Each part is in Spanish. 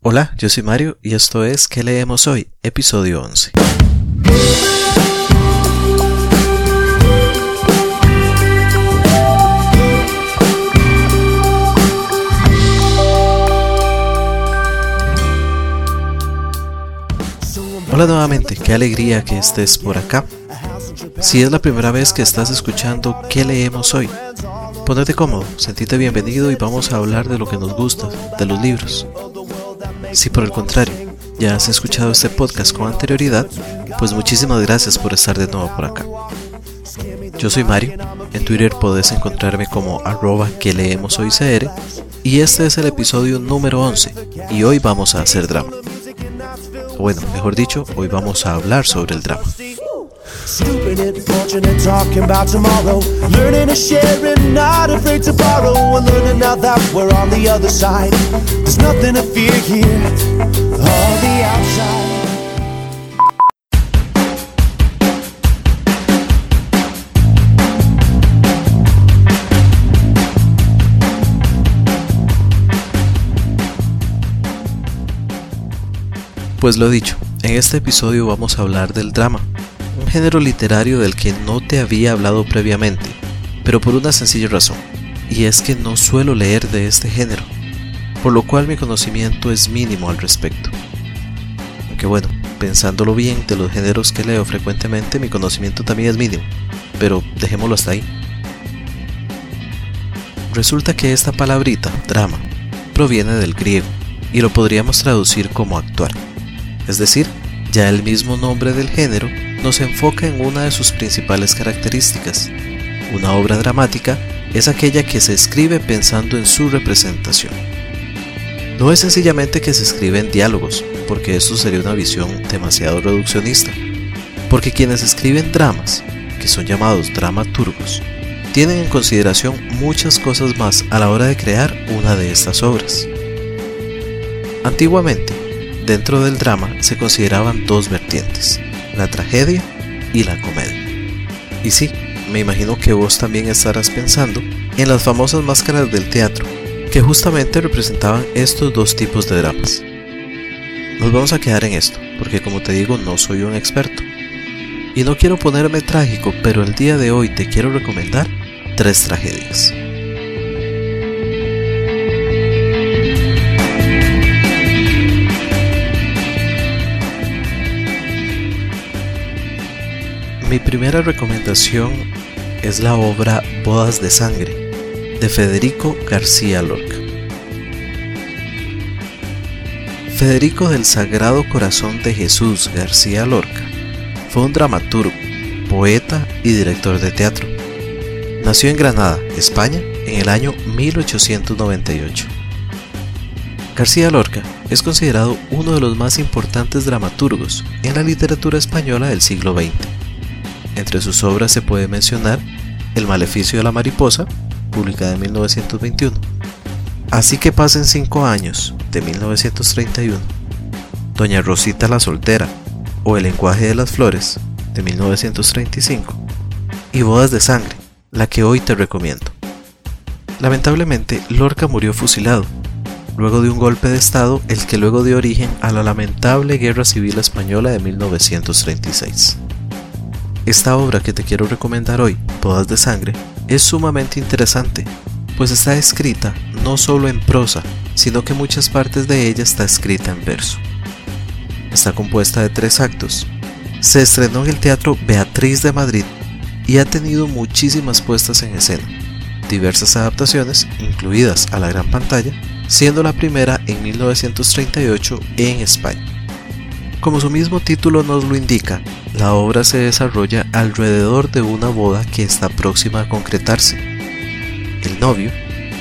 Hola, yo soy Mario y esto es ¿Qué leemos hoy? Episodio 11. Hola nuevamente, qué alegría que estés por acá. Si es la primera vez que estás escuchando ¿Qué leemos hoy? Ponete cómodo, sentite bienvenido y vamos a hablar de lo que nos gusta, de los libros. Si por el contrario ya has escuchado este podcast con anterioridad, pues muchísimas gracias por estar de nuevo por acá. Yo soy Mario, en Twitter podés encontrarme como arroba que leemos y este es el episodio número 11 y hoy vamos a hacer drama. Bueno, mejor dicho, hoy vamos a hablar sobre el drama. Stupid it, fortunate, talking about tomorrow. Learning to share and not afraid to borrow. And learning now that we're on the other side. There's nothing to fear here, all the outside. Pues lo dicho, en este episodio vamos a hablar del drama, género literario del que no te había hablado previamente, pero por una sencilla razón, y es que no suelo leer de este género, por lo cual mi conocimiento es mínimo al respecto. Aunque bueno, pensándolo bien, de los géneros que leo frecuentemente mi conocimiento también es mínimo, pero dejémoslo hasta ahí. Resulta que esta palabrita, drama, proviene del griego, y lo podríamos traducir como actuar, es decir, ya el mismo nombre del género nos enfoca en una de sus principales características. Una obra dramática es aquella que se escribe pensando en su representación. No es sencillamente que se escribe en diálogos, porque eso sería una visión demasiado reduccionista, porque quienes escriben dramas, que son llamados dramaturgos, tienen en consideración muchas cosas más a la hora de crear una de estas obras. Antiguamente, dentro del drama se consideraban dos vertientes, la tragedia y la comedia. Y sí, me imagino que vos también estarás pensando en las famosas máscaras del teatro, que justamente representaban estos dos tipos de dramas. Nos vamos a quedar en esto, porque como te digo, no soy un experto. Y no quiero ponerme trágico, pero el día de hoy te quiero recomendar tres tragedias. Primera recomendación es la obra Bodas de Sangre de Federico García Lorca. Federico del Sagrado Corazón de Jesús García Lorca fue un dramaturgo, poeta y director de teatro. Nació en Granada, España, en el año 1898. García Lorca es considerado uno de los más importantes dramaturgos en la literatura española del siglo XX entre sus obras se puede mencionar El maleficio de la mariposa, publicada en 1921. Así que pasen cinco años, de 1931. Doña Rosita la soltera, o El lenguaje de las flores, de 1935. Y Bodas de sangre, la que hoy te recomiendo. Lamentablemente, Lorca murió fusilado, luego de un golpe de Estado el que luego dio origen a la lamentable Guerra Civil Española de 1936. Esta obra que te quiero recomendar hoy, Bodas de Sangre, es sumamente interesante, pues está escrita no solo en prosa, sino que muchas partes de ella está escrita en verso. Está compuesta de tres actos. Se estrenó en el Teatro Beatriz de Madrid y ha tenido muchísimas puestas en escena, diversas adaptaciones, incluidas a la gran pantalla, siendo la primera en 1938 en España. Como su mismo título nos lo indica, la obra se desarrolla alrededor de una boda que está próxima a concretarse. El novio,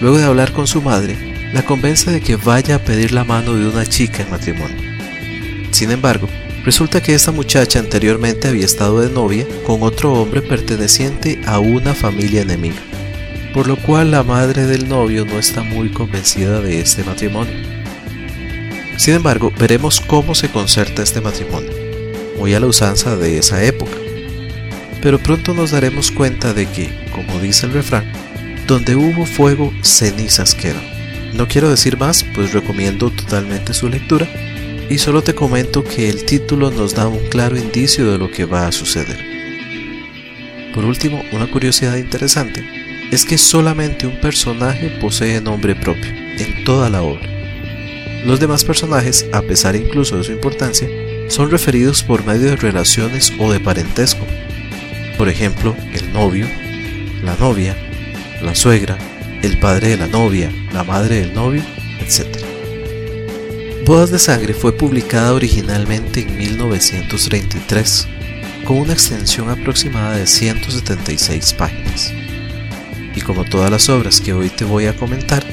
luego de hablar con su madre, la convence de que vaya a pedir la mano de una chica en matrimonio. Sin embargo, resulta que esta muchacha anteriormente había estado de novia con otro hombre perteneciente a una familia enemiga, por lo cual la madre del novio no está muy convencida de este matrimonio. Sin embargo, veremos cómo se concerta este matrimonio muy a la usanza de esa época. Pero pronto nos daremos cuenta de que, como dice el refrán, donde hubo fuego, cenizas quedan. No quiero decir más, pues recomiendo totalmente su lectura y solo te comento que el título nos da un claro indicio de lo que va a suceder. Por último, una curiosidad interesante es que solamente un personaje posee nombre propio en toda la obra. Los demás personajes, a pesar incluso de su importancia, son referidos por medio de relaciones o de parentesco. Por ejemplo, el novio, la novia, la suegra, el padre de la novia, la madre del novio, etc. Bodas de Sangre fue publicada originalmente en 1933, con una extensión aproximada de 176 páginas. Y como todas las obras que hoy te voy a comentar,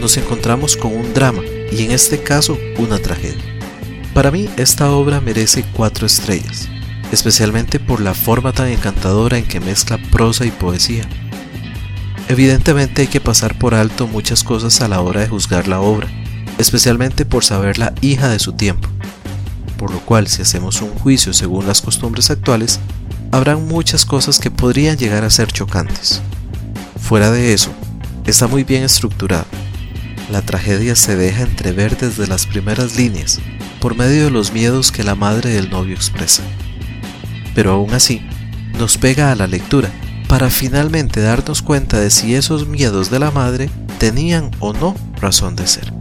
nos encontramos con un drama y en este caso una tragedia. Para mí esta obra merece cuatro estrellas, especialmente por la forma tan encantadora en que mezcla prosa y poesía. Evidentemente hay que pasar por alto muchas cosas a la hora de juzgar la obra, especialmente por saberla hija de su tiempo, por lo cual si hacemos un juicio según las costumbres actuales, habrán muchas cosas que podrían llegar a ser chocantes. Fuera de eso, está muy bien estructurada. La tragedia se deja entrever desde las primeras líneas, por medio de los miedos que la madre del novio expresa. Pero aún así, nos pega a la lectura para finalmente darnos cuenta de si esos miedos de la madre tenían o no razón de ser.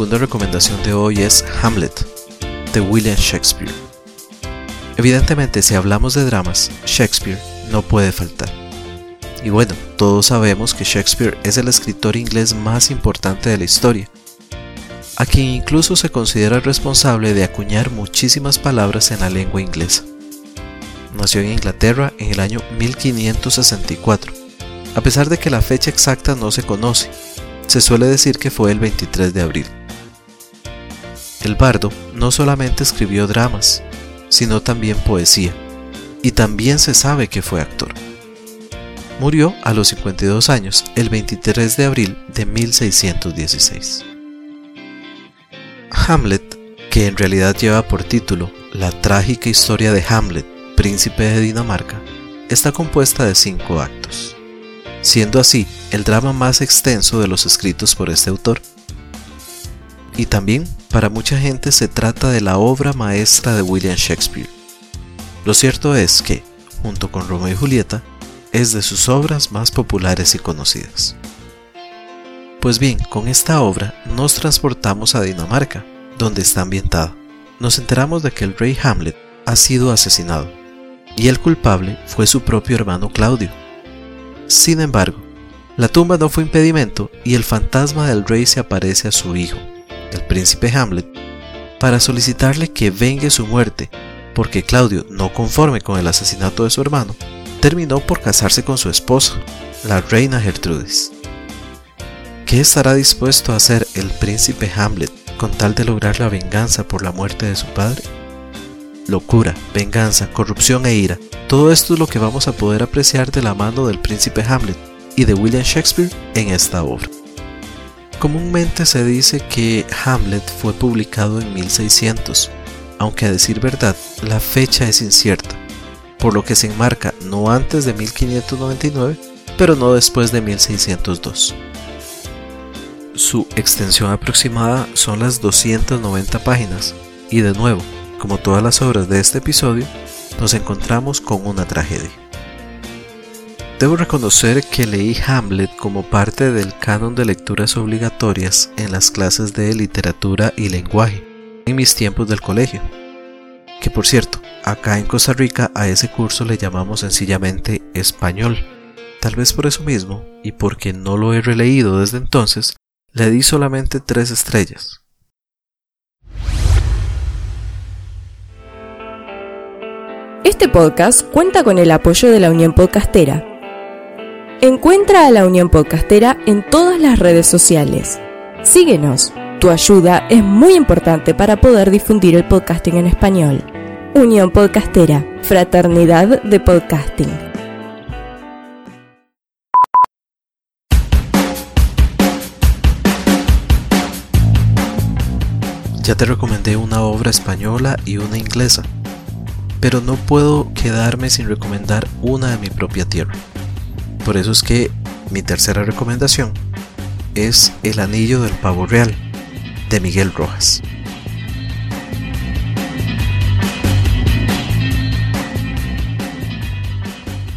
Segunda recomendación de hoy es Hamlet, de William Shakespeare. Evidentemente, si hablamos de dramas, Shakespeare no puede faltar. Y bueno, todos sabemos que Shakespeare es el escritor inglés más importante de la historia, a quien incluso se considera responsable de acuñar muchísimas palabras en la lengua inglesa. Nació en Inglaterra en el año 1564, a pesar de que la fecha exacta no se conoce, se suele decir que fue el 23 de abril. El bardo no solamente escribió dramas, sino también poesía, y también se sabe que fue actor. Murió a los 52 años el 23 de abril de 1616. Hamlet, que en realidad lleva por título La trágica historia de Hamlet, príncipe de Dinamarca, está compuesta de cinco actos siendo así el drama más extenso de los escritos por este autor. Y también para mucha gente se trata de la obra maestra de William Shakespeare. Lo cierto es que, junto con Romeo y Julieta, es de sus obras más populares y conocidas. Pues bien, con esta obra nos transportamos a Dinamarca, donde está ambientada. Nos enteramos de que el rey Hamlet ha sido asesinado, y el culpable fue su propio hermano Claudio, sin embargo, la tumba no fue impedimento y el fantasma del rey se aparece a su hijo, el príncipe Hamlet, para solicitarle que vengue su muerte, porque Claudio, no conforme con el asesinato de su hermano, terminó por casarse con su esposa, la reina Gertrudis. ¿Qué estará dispuesto a hacer el príncipe Hamlet con tal de lograr la venganza por la muerte de su padre? Locura, venganza, corrupción e ira todo esto es lo que vamos a poder apreciar de la mano del príncipe Hamlet y de William Shakespeare en esta obra. Comúnmente se dice que Hamlet fue publicado en 1600, aunque a decir verdad la fecha es incierta, por lo que se enmarca no antes de 1599, pero no después de 1602. Su extensión aproximada son las 290 páginas, y de nuevo, como todas las obras de este episodio, nos encontramos con una tragedia. Debo reconocer que leí Hamlet como parte del canon de lecturas obligatorias en las clases de literatura y lenguaje en mis tiempos del colegio. Que por cierto, acá en Costa Rica a ese curso le llamamos sencillamente español. Tal vez por eso mismo, y porque no lo he releído desde entonces, le di solamente tres estrellas, Este podcast cuenta con el apoyo de la Unión Podcastera. Encuentra a la Unión Podcastera en todas las redes sociales. Síguenos Tu ayuda es muy importante para poder difundir el podcasting en español. Unión Podcastera, Fraternidad de Podcasting. Ya te recomendé una obra española y una inglesa, pero no puedo quedarme sin recomendar una de mi propia tierra. Por eso es que mi tercera recomendación es El Anillo del Pavo Real de Miguel Rojas.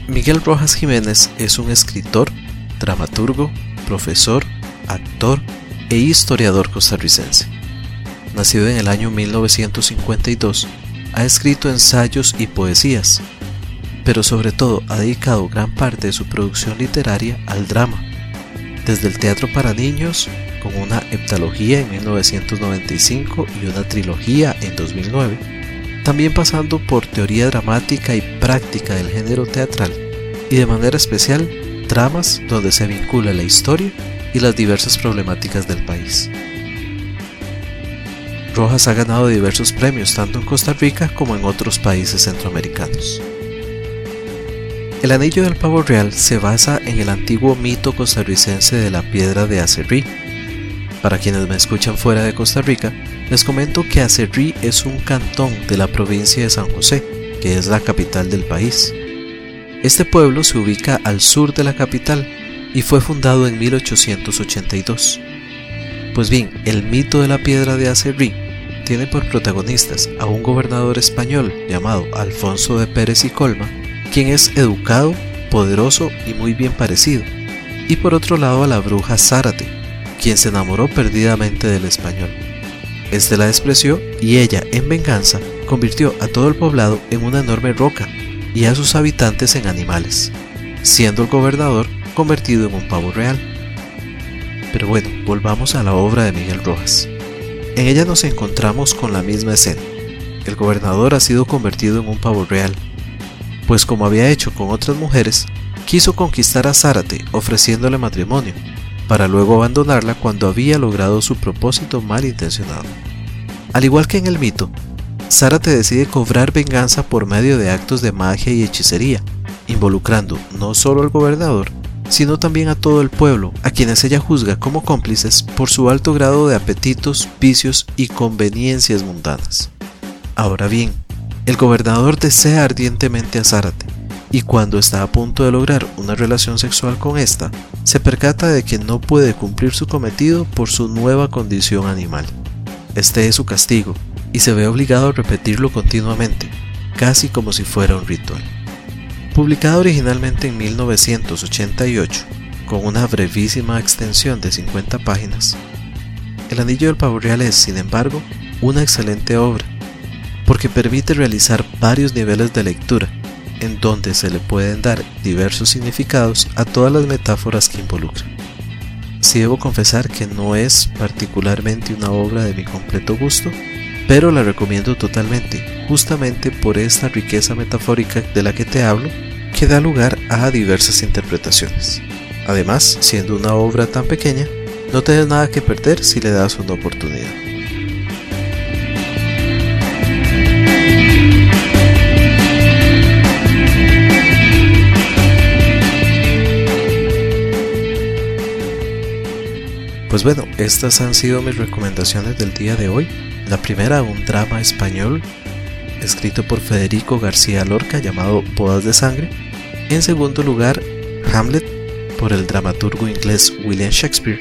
Miguel Rojas Jiménez es un escritor, dramaturgo, profesor, actor e historiador costarricense. Nacido en el año 1952, ha escrito ensayos y poesías, pero sobre todo ha dedicado gran parte de su producción literaria al drama, desde el teatro para niños con una heptalogía en 1995 y una trilogía en 2009, también pasando por teoría dramática y práctica del género teatral y de manera especial dramas donde se vincula la historia y las diversas problemáticas del país. Rojas ha ganado diversos premios tanto en Costa Rica como en otros países centroamericanos. El anillo del pavo real se basa en el antiguo mito costarricense de la piedra de Acerrí, para quienes me escuchan fuera de Costa Rica, les comento que Acerrí es un cantón de la provincia de San José, que es la capital del país. Este pueblo se ubica al sur de la capital y fue fundado en 1882. Pues bien, el mito de la piedra de Acerrí tiene por protagonistas a un gobernador español llamado Alfonso de Pérez y Colma, quien es educado, poderoso y muy bien parecido, y por otro lado a la bruja Zárate, quien se enamoró perdidamente del español. Este la despreció y ella, en venganza, convirtió a todo el poblado en una enorme roca y a sus habitantes en animales, siendo el gobernador convertido en un pavo real. Pero bueno, volvamos a la obra de Miguel Rojas. En ella nos encontramos con la misma escena. El gobernador ha sido convertido en un pavo real, pues como había hecho con otras mujeres, quiso conquistar a Zárate ofreciéndole matrimonio, para luego abandonarla cuando había logrado su propósito malintencionado. Al igual que en el mito, Zárate decide cobrar venganza por medio de actos de magia y hechicería, involucrando no solo al gobernador, sino también a todo el pueblo, a quienes ella juzga como cómplices por su alto grado de apetitos, vicios y conveniencias mundanas. Ahora bien, el gobernador desea ardientemente a Zárate, y cuando está a punto de lograr una relación sexual con esta, se percata de que no puede cumplir su cometido por su nueva condición animal. Este es su castigo, y se ve obligado a repetirlo continuamente, casi como si fuera un ritual. Publicado originalmente en 1988, con una brevísima extensión de 50 páginas, El Anillo del Pavo Real es, sin embargo, una excelente obra, porque permite realizar varios niveles de lectura en donde se le pueden dar diversos significados a todas las metáforas que involucra. Si debo confesar que no es particularmente una obra de mi completo gusto, pero la recomiendo totalmente, justamente por esta riqueza metafórica de la que te hablo, que da lugar a diversas interpretaciones. Además, siendo una obra tan pequeña, no tienes nada que perder si le das una oportunidad. Pues bueno, estas han sido mis recomendaciones del día de hoy. La primera, un drama español escrito por Federico García Lorca llamado Bodas de Sangre. En segundo lugar, Hamlet por el dramaturgo inglés William Shakespeare.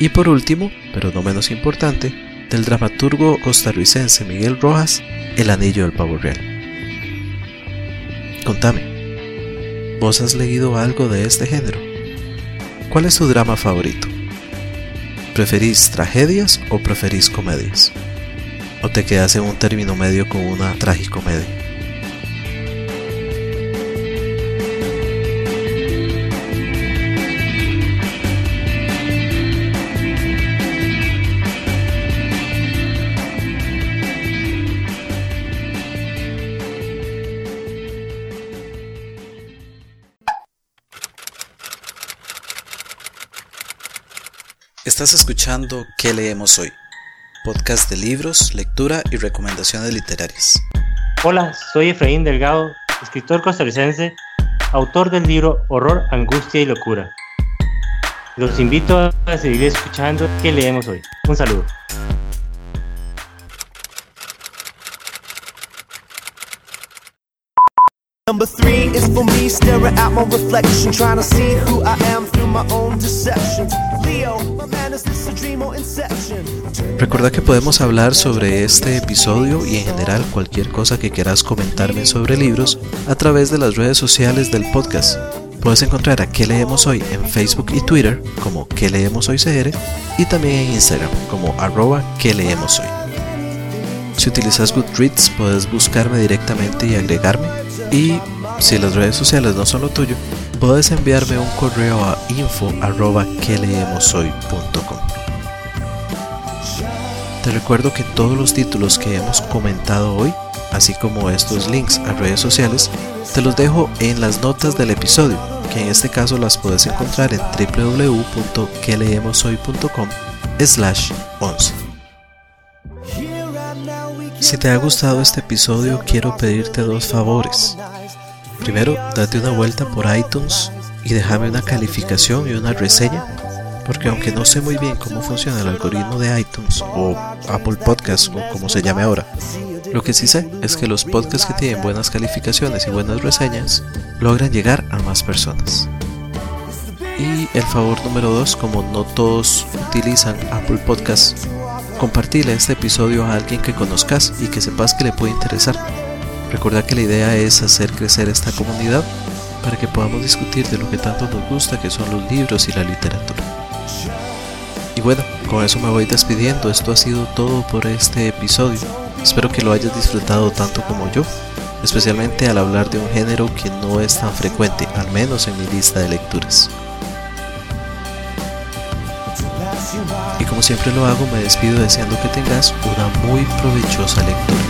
Y por último, pero no menos importante, del dramaturgo costarricense Miguel Rojas, El Anillo del Pavo Real. Contame, ¿vos has leído algo de este género? ¿Cuál es tu drama favorito? ¿Preferís tragedias o preferís comedias? ¿O te quedas en un término medio con una tragicomedia? Estás escuchando ¿Qué leemos hoy? podcast de libros, lectura y recomendaciones literarias. Hola, soy Efraín Delgado, escritor costarricense, autor del libro Horror, Angustia y Locura. Los invito a seguir escuchando qué leemos hoy. Un saludo. Number three is for me, staring at my reflection, trying to see who I am through my own deception. Leo, my man, is this a dream or inception? Recuerda que podemos hablar sobre este episodio y en general cualquier cosa que quieras comentarme sobre libros a través de las redes sociales del podcast. Puedes encontrar a qué leemos hoy en Facebook y Twitter como qué leemos hoy CR y también en Instagram como arroba que leemos hoy. Si utilizas Goodreads puedes buscarme directamente y agregarme y si las redes sociales no son lo tuyo, puedes enviarme un correo a info Te recuerdo que todos los títulos que hemos comentado hoy, así como estos links a redes sociales, te los dejo en las notas del episodio, que en este caso las puedes encontrar en www.queleemoshoy.com slash 11. Si te ha gustado este episodio, quiero pedirte dos favores. Primero, date una vuelta por iTunes y déjame una calificación y una reseña, porque aunque no sé muy bien cómo funciona el algoritmo de iTunes o Apple Podcasts o como se llame ahora, lo que sí sé es que los podcasts que tienen buenas calificaciones y buenas reseñas logran llegar a más personas. Y el favor número dos, como no todos utilizan Apple Podcasts, compartirle este episodio a alguien que conozcas y que sepas que le puede interesar. Recuerda que la idea es hacer crecer esta comunidad para que podamos discutir de lo que tanto nos gusta que son los libros y la literatura. Y bueno, con eso me voy despidiendo. Esto ha sido todo por este episodio. Espero que lo hayas disfrutado tanto como yo, especialmente al hablar de un género que no es tan frecuente, al menos en mi lista de lecturas. Y como siempre lo hago, me despido deseando que tengas una muy provechosa lectura.